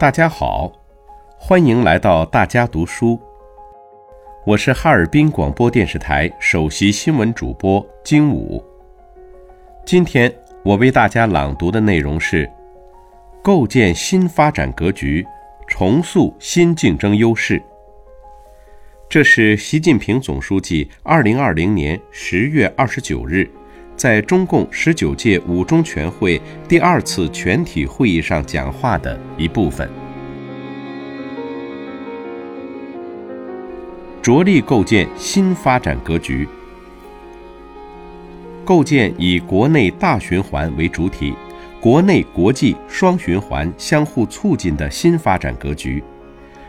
大家好，欢迎来到大家读书。我是哈尔滨广播电视台首席新闻主播金武。今天我为大家朗读的内容是：构建新发展格局，重塑新竞争优势。这是习近平总书记二零二零年十月二十九日在中共十九届五中全会第二次全体会议上讲话的一部分。着力构建新发展格局，构建以国内大循环为主体、国内国际双循环相互促进的新发展格局，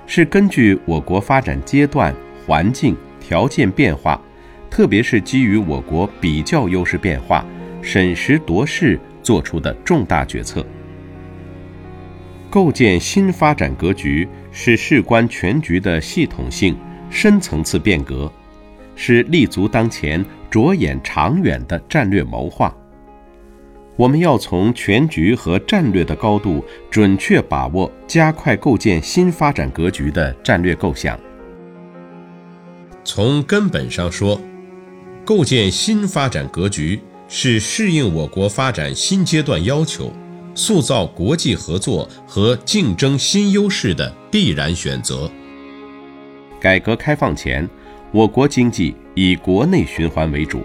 是根据我国发展阶段、环境条件变化，特别是基于我国比较优势变化，审时度势作出的重大决策。构建新发展格局是事关全局的系统性。深层次变革，是立足当前、着眼长远的战略谋划。我们要从全局和战略的高度，准确把握加快构建新发展格局的战略构想。从根本上说，构建新发展格局是适应我国发展新阶段要求、塑造国际合作和竞争新优势的必然选择。改革开放前，我国经济以国内循环为主，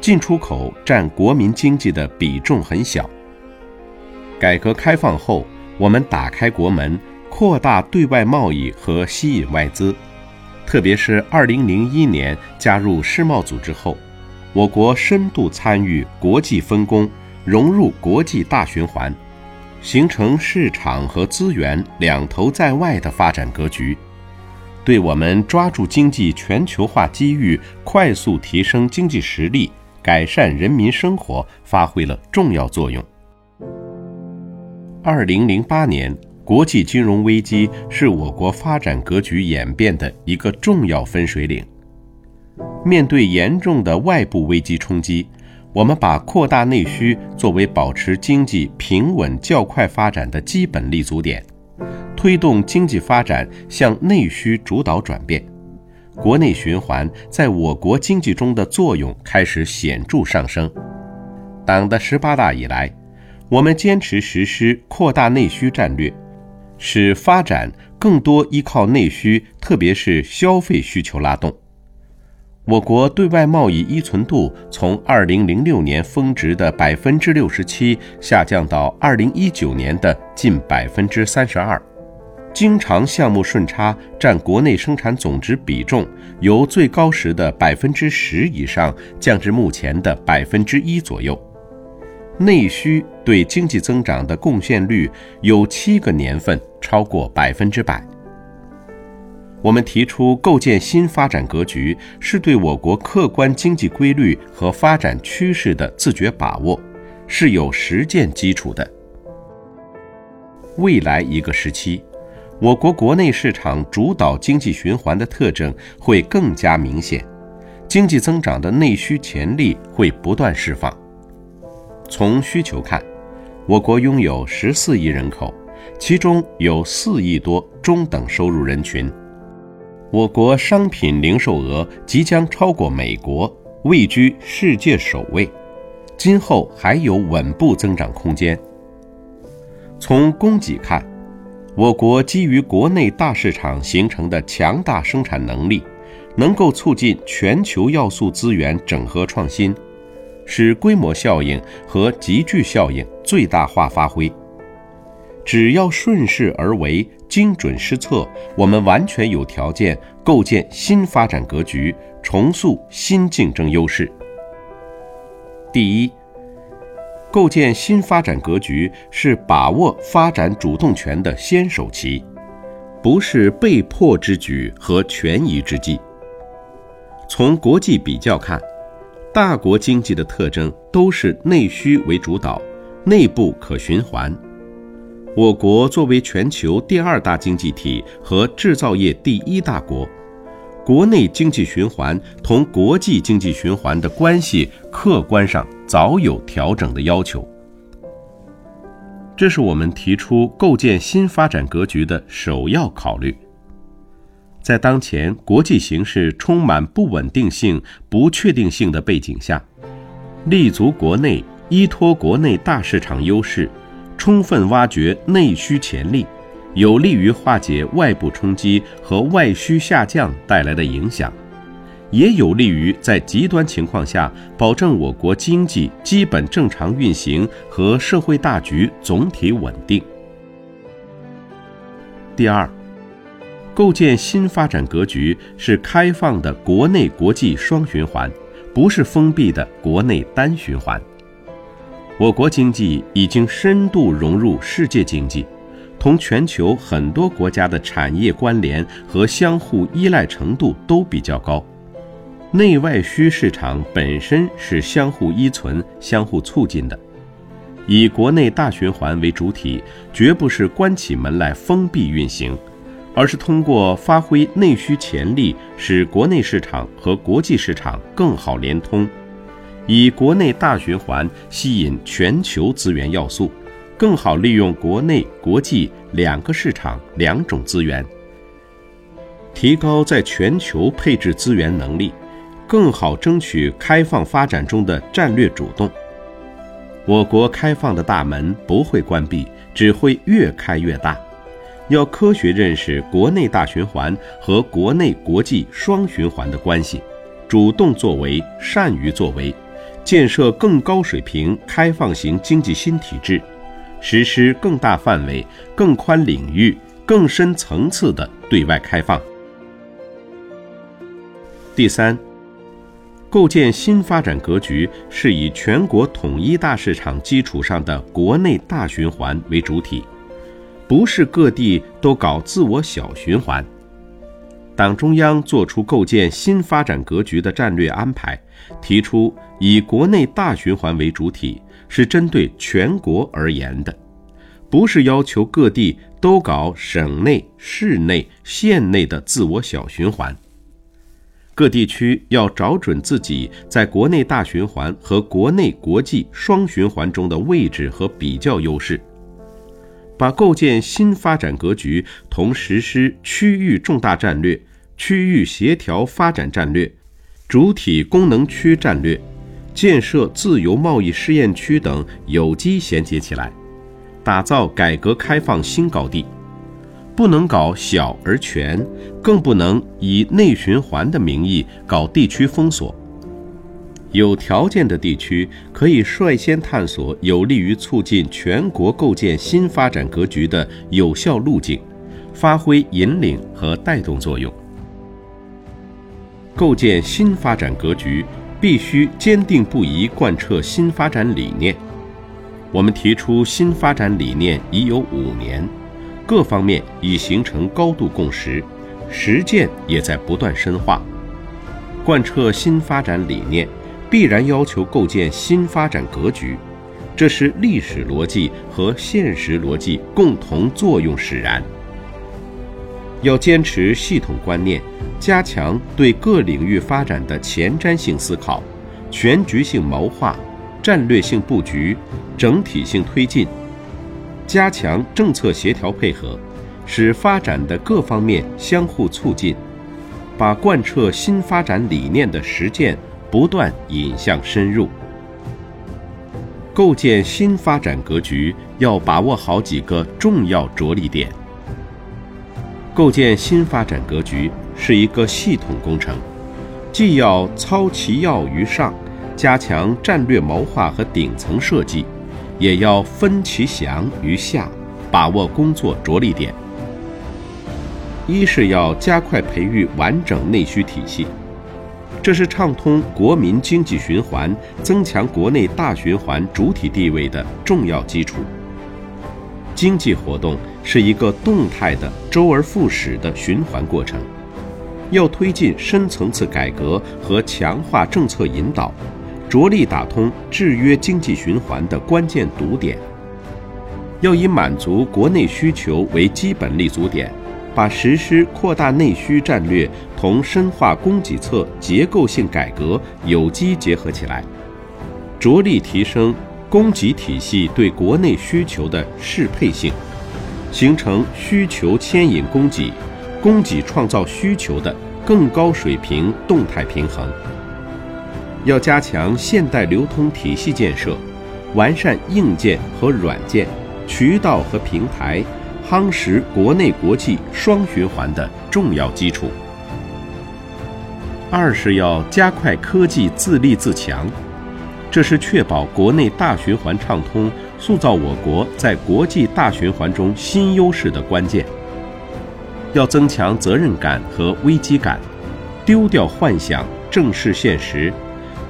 进出口占国民经济的比重很小。改革开放后，我们打开国门，扩大对外贸易和吸引外资，特别是2001年加入世贸组织后，我国深度参与国际分工，融入国际大循环，形成市场和资源两头在外的发展格局。对我们抓住经济全球化机遇、快速提升经济实力、改善人民生活发挥了重要作用。二零零八年国际金融危机是我国发展格局演变的一个重要分水岭。面对严重的外部危机冲击，我们把扩大内需作为保持经济平稳较快发展的基本立足点。推动经济发展向内需主导转变，国内循环在我国经济中的作用开始显著上升。党的十八大以来，我们坚持实施扩大内需战略，使发展更多依靠内需，特别是消费需求拉动。我国对外贸易依存度从二零零六年峰值的百分之六十七下降到二零一九年的近百分之三十二。经常项目顺差占国内生产总值比重由最高时的百分之十以上降至目前的百分之一左右，内需对经济增长的贡献率有七个年份超过百分之百。我们提出构建新发展格局，是对我国客观经济规律和发展趋势的自觉把握，是有实践基础的。未来一个时期。我国国内市场主导经济循环的特征会更加明显，经济增长的内需潜力会不断释放。从需求看，我国拥有十四亿人口，其中有四亿多中等收入人群。我国商品零售额即将超过美国，位居世界首位，今后还有稳步增长空间。从供给看，我国基于国内大市场形成的强大生产能力，能够促进全球要素资源整合创新，使规模效应和集聚效应最大化发挥。只要顺势而为，精准施策，我们完全有条件构建新发展格局，重塑新竞争优势。第一。构建新发展格局是把握发展主动权的先手棋，不是被迫之举和权宜之计。从国际比较看，大国经济的特征都是内需为主导，内部可循环。我国作为全球第二大经济体和制造业第一大国。国内经济循环同国际经济循环的关系，客观上早有调整的要求。这是我们提出构建新发展格局的首要考虑。在当前国际形势充满不稳定性、不确定性的背景下，立足国内，依托国内大市场优势，充分挖掘内需潜力，有利于化解外部冲击和外需下降带来的影响，也有利于在极端情况下保证我国经济基本正常运行和社会大局总体稳定。第二。构建新发展格局是开放的国内国际双循环，不是封闭的国内单循环。我国经济已经深度融入世界经济，同全球很多国家的产业关联和相互依赖程度都比较高，内外需市场本身是相互依存、相互促进的。以国内大循环为主体，绝不是关起门来封闭运行。而是通过发挥内需潜力，使国内市场和国际市场更好连通，以国内大循环吸引全球资源要素，更好利用国内国际两个市场两种资源，提高在全球配置资源能力，更好争取开放发展中的战略主动。我国开放的大门不会关闭，只会越开越大。要科学认识国内大循环和国内国际双循环的关系，主动作为，善于作为，建设更高水平开放型经济新体制，实施更大范围、更宽领域、更深层次的对外开放。第三，构建新发展格局是以全国统一大市场基础上的国内大循环为主体。不是各地都搞自我小循环。党中央作出构建新发展格局的战略安排，提出以国内大循环为主体，是针对全国而言的，不是要求各地都搞省内、市内、县内的自我小循环。各地区要找准自己在国内大循环和国内国际双循环中的位置和比较优势。把构建新发展格局同实施区域重大战略、区域协调发展战略、主体功能区战略、建设自由贸易试验区等有机衔接起来，打造改革开放新高地。不能搞小而全，更不能以内循环的名义搞地区封锁。有条件的地区可以率先探索有利于促进全国构建新发展格局的有效路径，发挥引领和带动作用。构建新发展格局必须坚定不移贯彻新发展理念。我们提出新发展理念已有五年，各方面已形成高度共识，实践也在不断深化。贯彻新发展理念。必然要求构建新发展格局，这是历史逻辑和现实逻辑共同作用使然。要坚持系统观念，加强对各领域发展的前瞻性思考、全局性谋划、战略性布局、整体性推进，加强政策协调配合，使发展的各方面相互促进，把贯彻新发展理念的实践。不断引向深入，构建新发展格局要把握好几个重要着力点。构建新发展格局是一个系统工程，既要操其要于上，加强战略谋划和顶层设计，也要分其详于下，把握工作着力点。一是要加快培育完整内需体系。这是畅通国民经济循环、增强国内大循环主体地位的重要基础。经济活动是一个动态的、周而复始的循环过程，要推进深层次改革和强化政策引导，着力打通制约经济循环的关键堵点。要以满足国内需求为基本立足点。把实施扩大内需战略同深化供给侧结构性改革有机结合起来，着力提升供给体系对国内需求的适配性，形成需求牵引供给、供给创造需求的更高水平动态平衡。要加强现代流通体系建设，完善硬件和软件、渠道和平台，夯实国内国际双循环的重要基础。二是要加快科技自立自强，这是确保国内大循环畅通、塑造我国在国际大循环中新优势的关键。要增强责任感和危机感，丢掉幻想，正视现实。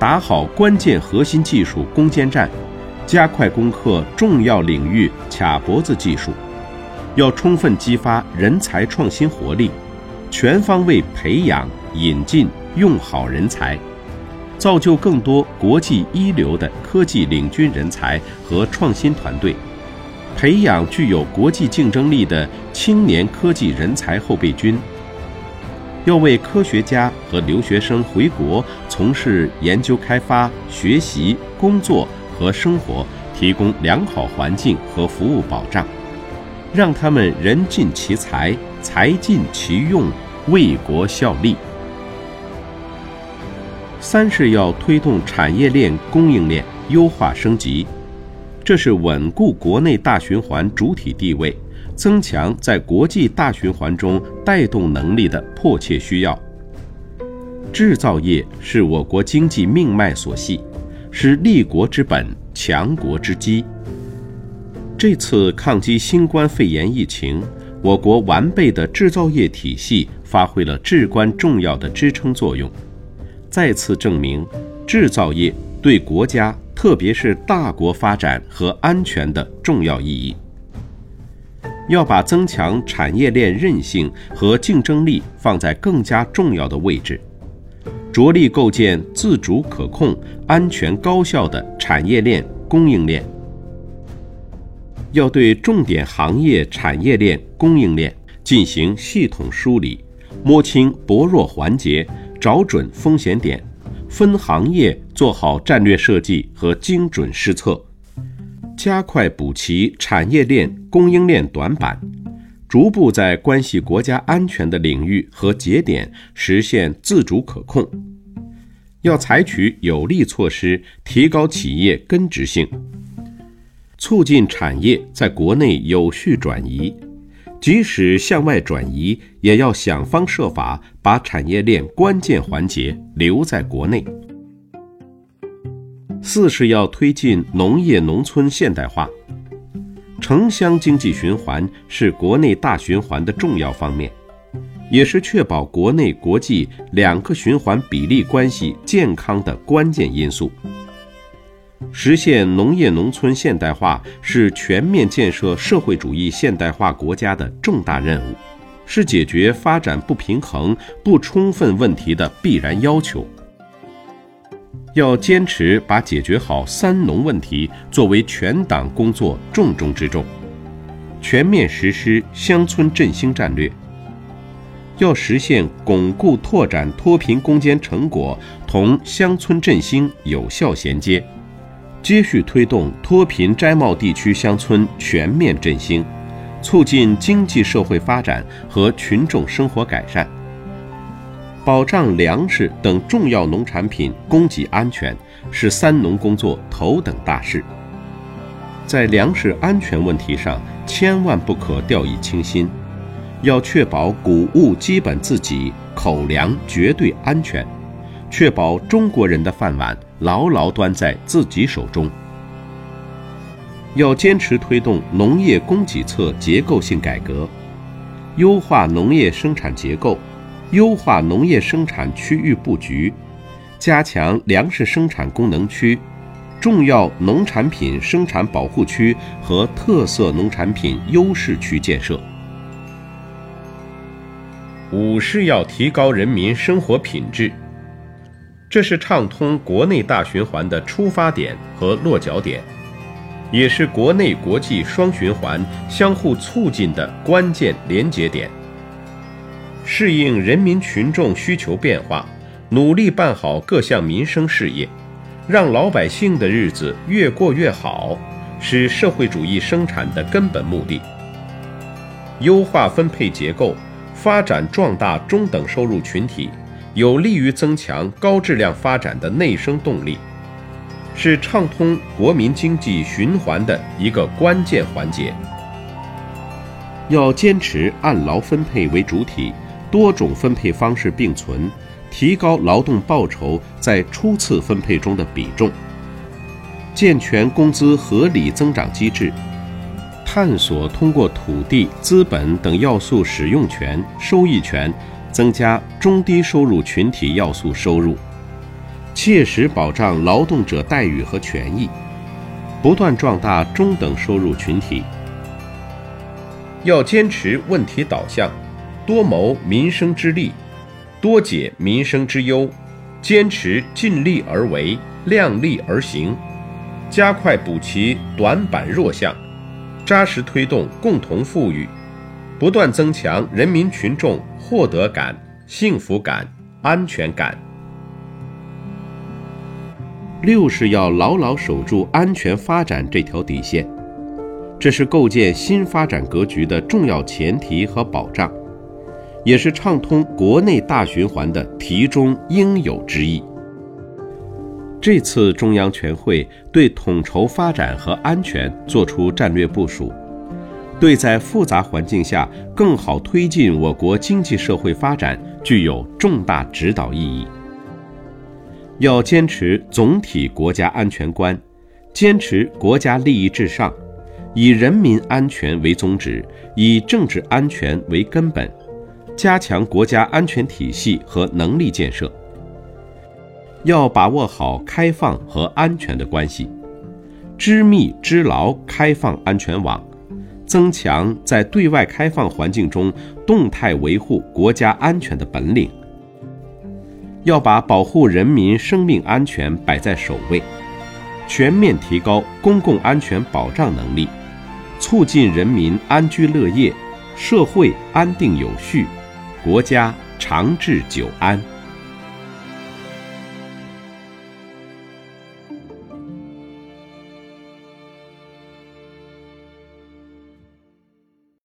打好关键核心技术攻坚战，加快攻克重要领域卡脖子技术，要充分激发人才创新活力，全方位培养、引进、用好人才，造就更多国际一流的科技领军人才和创新团队，培养具有国际竞争力的青年科技人才后备军。要为科学家和留学生回国从事研究开发、学习、工作和生活提供良好环境和服务保障，让他们人尽其才、才尽其用，为国效力。三是要推动产业链、供应链优化升级，这是稳固国内大循环主体地位。增强在国际大循环中带动能力的迫切需要。制造业是我国经济命脉所系，是立国之本、强国之基。这次抗击新冠肺炎疫情，我国完备的制造业体系发挥了至关重要的支撑作用，再次证明制造业对国家，特别是大国发展和安全的重要意义。要把增强产业链韧性和竞争力放在更加重要的位置，着力构建自主可控、安全高效的产业链供应链。要对重点行业产业链供应链进行系统梳理，摸清薄弱环节，找准风险点，分行业做好战略设计和精准施策。加快补齐产业链供应链短板，逐步在关系国家安全的领域和节点实现自主可控。要采取有力措施，提高企业根植性，促进产业在国内有序转移。即使向外转移，也要想方设法把产业链关键环节留在国内。四是要推进农业农村现代化，城乡经济循环是国内大循环的重要方面，也是确保国内国际两个循环比例关系健康的关键因素。实现农业农村现代化是全面建设社会主义现代化国家的重大任务，是解决发展不平衡不充分问题的必然要求。要坚持把解决好“三农”问题作为全党工作重中之重，全面实施乡村振兴战略。要实现巩固拓展脱贫攻坚成果同乡村振兴有效衔接，继续推动脱贫摘帽地区乡村全面振兴，促进经济社会发展和群众生活改善。保障粮食等重要农产品供给安全是“三农”工作头等大事。在粮食安全问题上，千万不可掉以轻心，要确保谷物基本自给，口粮绝对安全，确保中国人的饭碗牢牢端在自己手中。要坚持推动农业供给侧结构性改革，优化农业生产结构。优化农业生产区域布局，加强粮食生产功能区、重要农产品生产保护区和特色农产品优势区建设。五是要提高人民生活品质，这是畅通国内大循环的出发点和落脚点，也是国内国际双循环相互促进的关键连接点。适应人民群众需求变化，努力办好各项民生事业，让老百姓的日子越过越好，是社会主义生产的根本目的。优化分配结构，发展壮大中等收入群体，有利于增强高质量发展的内生动力，是畅通国民经济循环的一个关键环节。要坚持按劳分配为主体，多种分配方式并存。提高劳动报酬在初次分配中的比重，健全工资合理增长机制，探索通过土地、资本等要素使用权、收益权，增加中低收入群体要素收入，切实保障劳动者待遇和权益，不断壮大中等收入群体。要坚持问题导向，多谋民生之利。多解民生之忧，坚持尽力而为、量力而行，加快补齐短板弱项，扎实推动共同富裕，不断增强人民群众获得感、幸福感、安全感。六是要牢牢守住安全发展这条底线，这是构建新发展格局的重要前提和保障。也是畅通国内大循环的题中应有之义。这次中央全会对统筹发展和安全作出战略部署，对在复杂环境下更好推进我国经济社会发展具有重大指导意义。要坚持总体国家安全观，坚持国家利益至上，以人民安全为宗旨，以政治安全为根本。加强国家安全体系和能力建设，要把握好开放和安全的关系，织密织牢开放安全网，增强在对外开放环境中动态维护国家安全的本领。要把保护人民生命安全摆在首位，全面提高公共安全保障能力，促进人民安居乐业，社会安定有序。国家长治久安。